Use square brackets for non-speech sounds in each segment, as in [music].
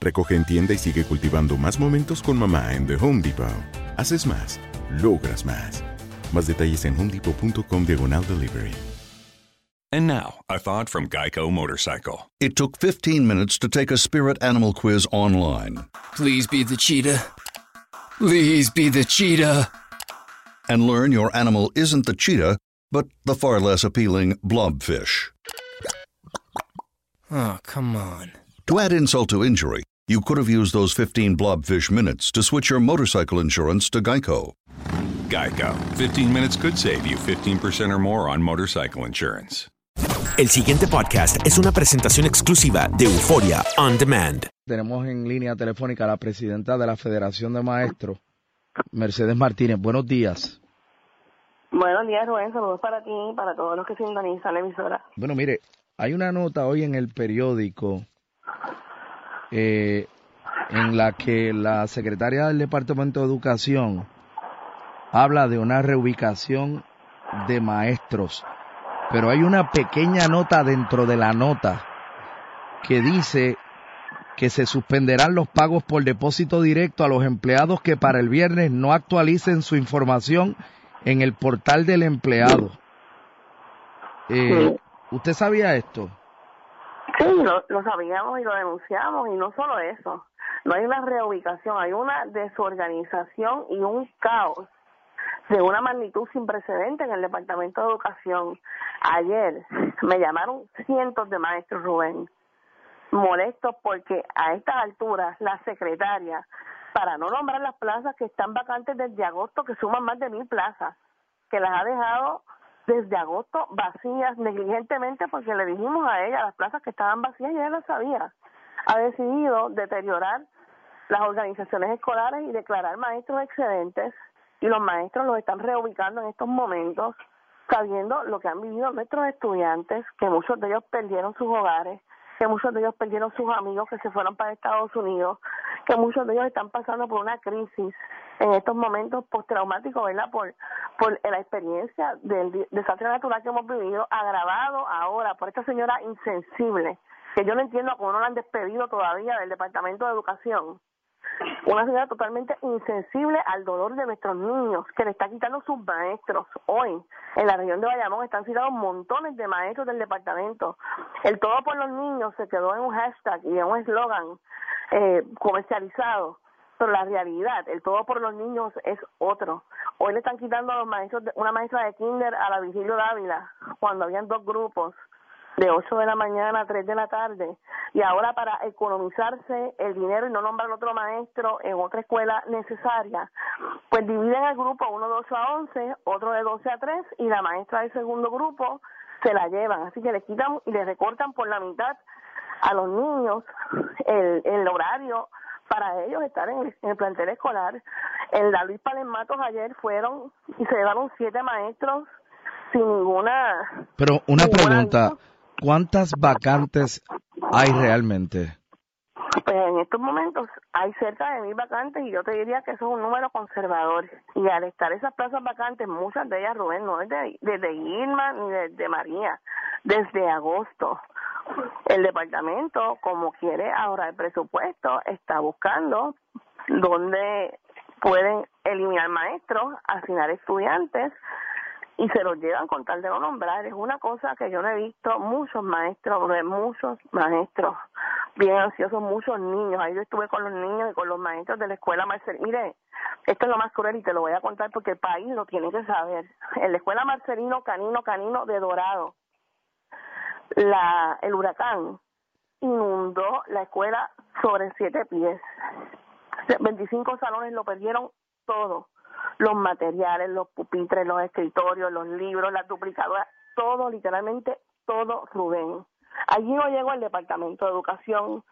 Recoge en tienda y sigue cultivando más momentos con mamá en The Home Depot. Haces más, logras más. Más detalles en homedepot.com diagonal delivery. And now, a thought from Geico Motorcycle. It took 15 minutes to take a spirit animal quiz online Please be the cheetah. Please be the cheetah. and learn your animal isn't the cheetah, but the far less appealing blobfish. Oh, come on. To add insult to injury, you could have used those 15 blobfish minutes to switch your motorcycle insurance to Geico. Geico. 15 minutes could save you 15% or more on motorcycle insurance. El siguiente podcast es una presentación exclusiva de Euforia On Demand. Tenemos en línea telefónica a la presidenta de la Federación de Maestros, Mercedes Martínez. Buenos días. Buenos días, Rubén. Saludos para ti y para todos los que sintonizan la emisora. Bueno, mire, hay una nota hoy en el periódico eh, en la que la secretaria del Departamento de Educación habla de una reubicación de maestros, pero hay una pequeña nota dentro de la nota que dice que se suspenderán los pagos por depósito directo a los empleados que para el viernes no actualicen su información en el portal del empleado. Eh, ¿Usted sabía esto? Sí, lo, lo sabíamos y lo denunciamos y no solo eso. No hay una reubicación, hay una desorganización y un caos de una magnitud sin precedente en el Departamento de Educación. Ayer me llamaron cientos de maestros, Rubén, molestos porque a estas alturas la secretaria, para no nombrar las plazas que están vacantes desde agosto, que suman más de mil plazas, que las ha dejado desde agosto vacías negligentemente porque le dijimos a ella las plazas que estaban vacías y ella lo sabía. Ha decidido deteriorar las organizaciones escolares y declarar maestros excedentes y los maestros los están reubicando en estos momentos sabiendo lo que han vivido nuestros estudiantes, que muchos de ellos perdieron sus hogares, que muchos de ellos perdieron sus amigos que se fueron para Estados Unidos, que muchos de ellos están pasando por una crisis en estos momentos postraumáticos, ¿verdad? Por, por la experiencia del desastre natural que hemos vivido, agravado ahora por esta señora insensible, que yo no entiendo cómo no la han despedido todavía del Departamento de Educación. Una señora totalmente insensible al dolor de nuestros niños, que le está quitando sus maestros. Hoy, en la región de Bayamón, están citados montones de maestros del departamento. El todo por los niños se quedó en un hashtag y en un eslogan eh, comercializado. Pero la realidad, el todo por los niños es otro. Hoy le están quitando a los maestros, una maestra de kinder a la Vigilio Dávila, cuando habían dos grupos de 8 de la mañana a 3 de la tarde y ahora para economizarse el dinero y no nombrar otro maestro en otra escuela necesaria, pues dividen el grupo uno de 8 a 11, otro de 12 a 3 y la maestra del segundo grupo se la llevan, así que le quitan y le recortan por la mitad a los niños el, el horario para ellos estar en el, en el plantel escolar. En la Luis Palematos ayer fueron y se llevaron siete maestros sin ninguna... Pero una ninguna pregunta. ¿Cuántas vacantes hay realmente? Pues en estos momentos hay cerca de mil vacantes y yo te diría que eso es un número conservador. Y al estar esas plazas vacantes, muchas de ellas, Rubén, no es de, desde Irma ni desde María, desde agosto. El departamento, como quiere ahorrar presupuesto, está buscando dónde pueden eliminar maestros, asignar estudiantes y se los llevan con tal de no nombrar. Es una cosa que yo no he visto muchos maestros, muchos maestros bien ansiosos, muchos niños. Ahí yo estuve con los niños y con los maestros de la escuela Marcel. Mire, esto es lo más cruel y te lo voy a contar porque el país lo tiene que saber. En la escuela Marcelino Canino Canino de Dorado, la el huracán inundó la escuela sobre siete pies. 25 salones lo perdieron todo. Los materiales, los pupitres, los escritorios, los libros, las duplicadoras, todo, literalmente todo, Rubén. Allí no llegó el Departamento de Educación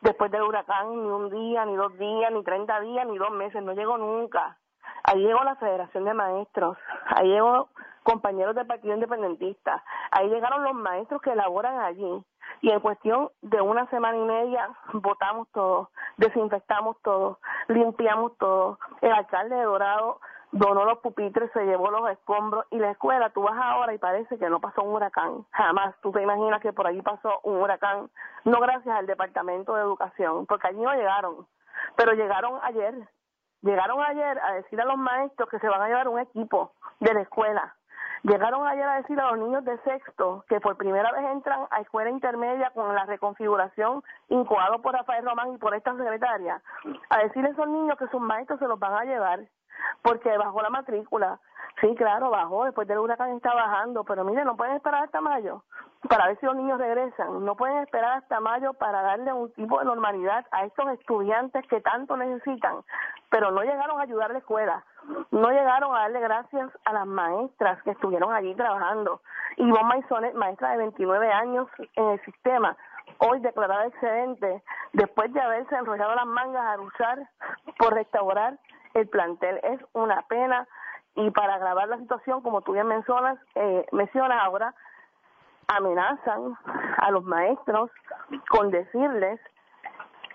después del huracán ni un día, ni dos días, ni 30 días, ni dos meses, no llegó nunca. Ahí llegó la Federación de Maestros, ahí llegó compañeros del Partido Independentista, ahí llegaron los maestros que elaboran allí y en cuestión de una semana y media votamos todo, desinfectamos todo, limpiamos todo. El alcalde de Dorado donó los pupitres, se llevó los escombros y la escuela, tú vas ahora y parece que no pasó un huracán, jamás. Tú te imaginas que por allí pasó un huracán, no gracias al Departamento de Educación, porque allí no llegaron, pero llegaron ayer. Llegaron ayer a decir a los maestros que se van a llevar un equipo de la escuela. Llegaron ayer a decir a los niños de sexto que por primera vez entran a escuela intermedia con la reconfiguración incoado por Rafael Román y por esta secretaria, a decirle a esos niños que sus maestros se los van a llevar porque bajó la matrícula. Sí, claro, bajó, después del huracán está bajando, pero mire, no pueden esperar hasta mayo para ver si los niños regresan, no pueden esperar hasta mayo para darle un tipo de normalidad a estos estudiantes que tanto necesitan, pero no llegaron a ayudar a la escuela, no llegaron a darle gracias a las maestras que estuvieron allí trabajando. Ivonne Maisonet, maestra de 29 años en el sistema, hoy declarada excedente después de haberse enrollado las mangas a luchar por restaurar el plantel. Es una pena y para agravar la situación, como tú bien mencionas, eh, mencionas ahora, amenazan a los maestros con decirles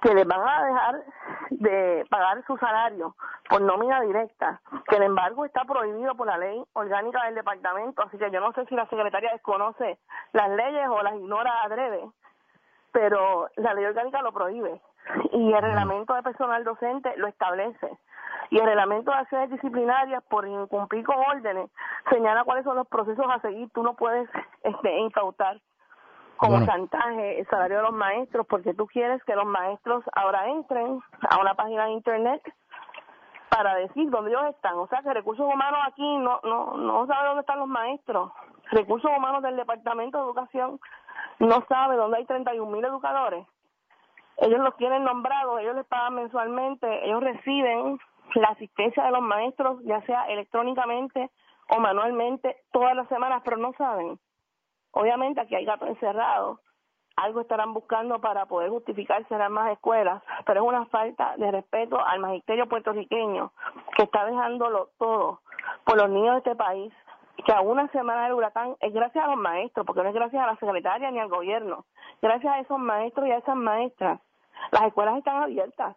que les van a dejar de pagar su salario por nómina directa, que el embargo está prohibido por la ley orgánica del departamento, así que yo no sé si la secretaria desconoce las leyes o las ignora adrede, pero la ley orgánica lo prohíbe. Y el reglamento de personal docente lo establece. Y el reglamento de acciones disciplinarias por incumplir con órdenes señala cuáles son los procesos a seguir. Tú no puedes este, incautar como Bueno. chantaje el salario de los maestros porque tú quieres que los maestros ahora entren a una página de internet para decir dónde ellos están. O sea que recursos humanos aquí no no no sabe dónde están los maestros. Recursos humanos del Departamento de Educación no sabe dónde hay 31 mil educadores. Ellos los tienen nombrados, ellos les pagan mensualmente, ellos reciben la asistencia de los maestros, ya sea electrónicamente o manualmente, todas las semanas, pero no saben. Obviamente aquí hay gatos encerrados, algo estarán buscando para poder justificar cerrar más escuelas, pero es una falta de respeto al magisterio puertorriqueño que está dejándolo todo por los niños de este país, que a una semana del huracán es gracias a los maestros, porque no es gracias a la secretaria ni al gobierno, gracias a esos maestros y a esas maestras. Las escuelas están abiertas,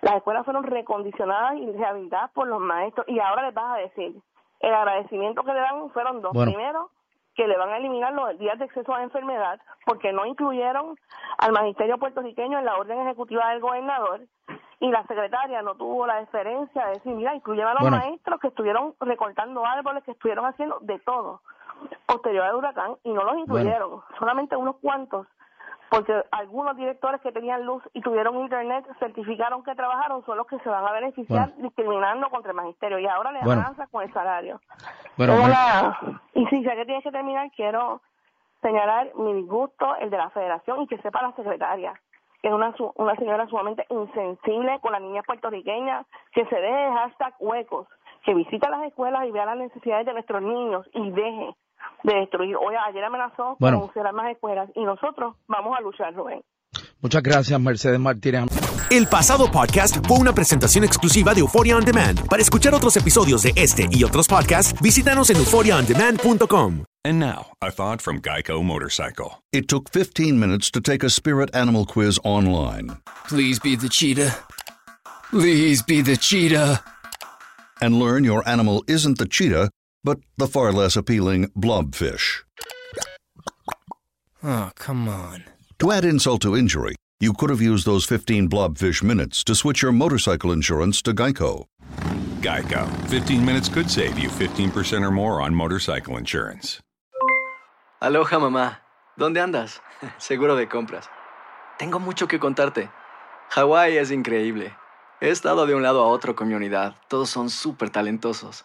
las escuelas fueron recondicionadas y rehabilitadas por los maestros y ahora les vas a decir, el agradecimiento que le dan fueron dos. Bueno. Primero, que le van a eliminar los días de exceso a enfermedad porque no incluyeron al magisterio puertorriqueño en la orden ejecutiva del gobernador y la secretaria no tuvo la deferencia de decir, mira, incluyeron a los Bueno. maestros que estuvieron recortando árboles, que estuvieron haciendo de todo posterior al huracán y no los incluyeron, solamente unos cuantos porque algunos directores que tenían luz y tuvieron internet certificaron que trabajaron son los que se van a beneficiar discriminando contra el magisterio y ahora le Bueno. avanza con el salario. Bueno, Tengo me- la- Y si sé que tienes que terminar, quiero señalar mi disgusto, el de la federación y que sepa la secretaria, que es una, una señora sumamente insensible con la niña puertorriqueña, que se deje hashtag huecos, que visita las escuelas y vea las necesidades de nuestros niños y deje de destruir. Oye, ayer amenazó Bueno. con cerrar más escuelas y nosotros vamos a luchar, Rubén. Muchas gracias, Mercedes Martínez. El pasado podcast fue una presentación exclusiva de Euphoria On Demand. Para escuchar otros episodios de este y otros podcasts, visítanos en euphoriaondemand.com. And now, a thought from Geico Motorcycle. It took 15 minutes to take a spirit animal quiz online Please be the cheetah. Please be the cheetah. and learn your animal isn't the cheetah, but the far less appealing blobfish. Oh, come on. To add insult to injury, you could have used those 15 blobfish minutes to switch your motorcycle insurance to Geico. Geico. 15 minutes could save you 15% or more on motorcycle insurance. Aloha mamá, ¿dónde andas? [laughs] Seguro de compras. Tengo mucho que contarte. Hawái es increíble. He estado de un lado a otro con mi unidad. Todos son súper talentosos.